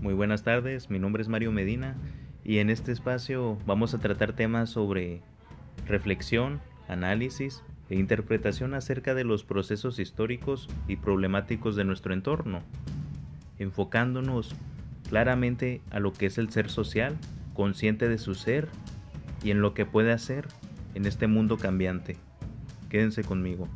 Muy buenas tardes, mi nombre es Mario Medina y en este espacio vamos a tratar temas sobre reflexión, análisis e interpretación acerca de los procesos históricos y problemáticos de nuestro entorno, enfocándonos claramente a lo que es el ser social, consciente de su ser y en lo que puede hacer en este mundo cambiante. Quédense conmigo.